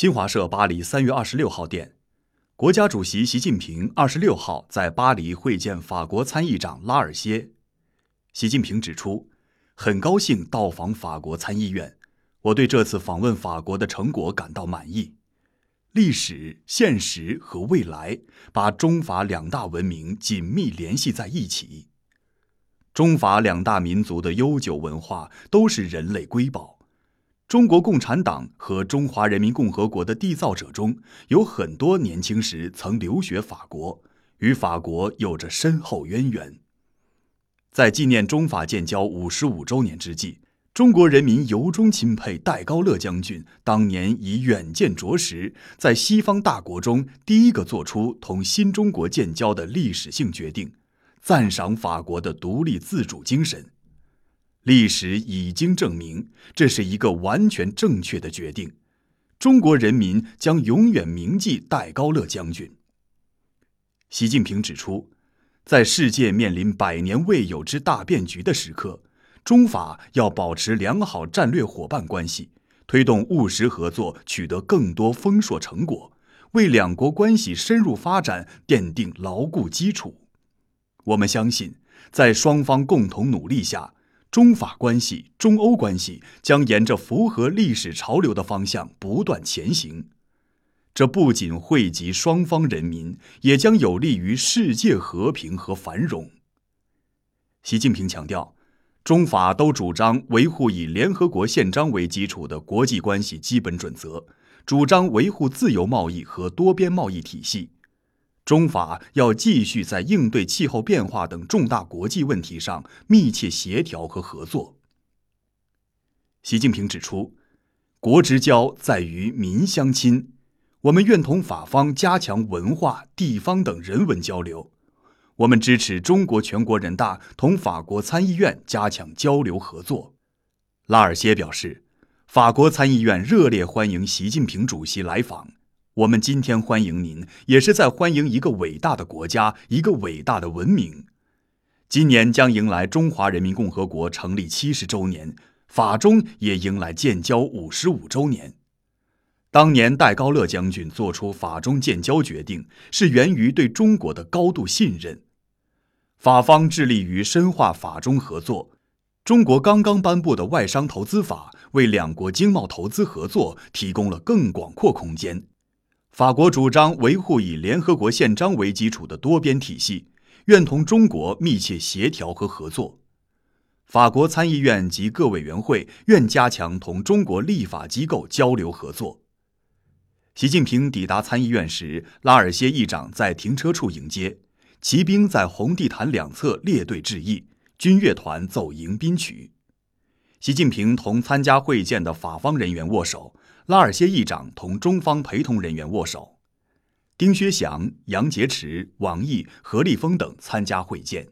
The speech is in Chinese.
新华社巴黎三月二十六号电，国家主席习近平二十六号在巴黎会见法国参议长拉尔歇。习近平指出，很高兴到访法国参议院，我对这次访问法国的成果感到满意。历史、现实和未来把中法两大文明紧密联系在一起。中法两大民族的悠久文化都是人类瑰宝。中国共产党和中华人民共和国的缔造者中有很多年轻时曾留学法国，与法国有着深厚渊源。在纪念中法建交五十五周年之际，中国人民由衷钦佩戴高乐将军当年以远见卓识，在西方大国中第一个做出同新中国建交的历史性决定，赞赏法国的独立自主精神。历史已经证明，这是一个完全正确的决定。中国人民将永远铭记戴高乐将军。习近平指出，在世界面临百年未有之大变局的时刻，中法要保持良好战略伙伴关系，推动务实合作取得更多丰硕成果，为两国关系深入发展奠定牢固基础。我们相信，在双方共同努力下。中法关系、中欧关系将沿着符合历史潮流的方向不断前行，这不仅惠及双方人民，也将有利于世界和平和繁荣。习近平强调，中法都主张维护以联合国宪章为基础的国际关系基本准则，主张维护自由贸易和多边贸易体系。中法要继续在应对气候变化等重大国际问题上密切协调和合作。习近平指出，国之交在于民相亲，我们愿同法方加强文化、地方等人文交流。我们支持中国全国人大同法国参议院加强交流合作。拉尔歇表示，法国参议院热烈欢迎习近平主席来访。我们今天欢迎您，也是在欢迎一个伟大的国家，一个伟大的文明。今年将迎来中华人民共和国成立七十周年，法中也迎来建交五十五周年。当年戴高乐将军做出法中建交决定，是源于对中国的高度信任。法方致力于深化法中合作。中国刚刚颁布的外商投资法，为两国经贸投资合作提供了更广阔空间。法国主张维护以联合国宪章为基础的多边体系，愿同中国密切协调和合作。法国参议院及各委员会愿加强同中国立法机构交流合作。习近平抵达参议院时，拉尔歇议长在停车处迎接，骑兵在红地毯两侧列队致意，军乐团奏迎宾曲。习近平同参加会见的法方人员握手。拉尔歇议长同中方陪同人员握手，丁薛祥、杨洁篪、王毅、何立峰等参加会见。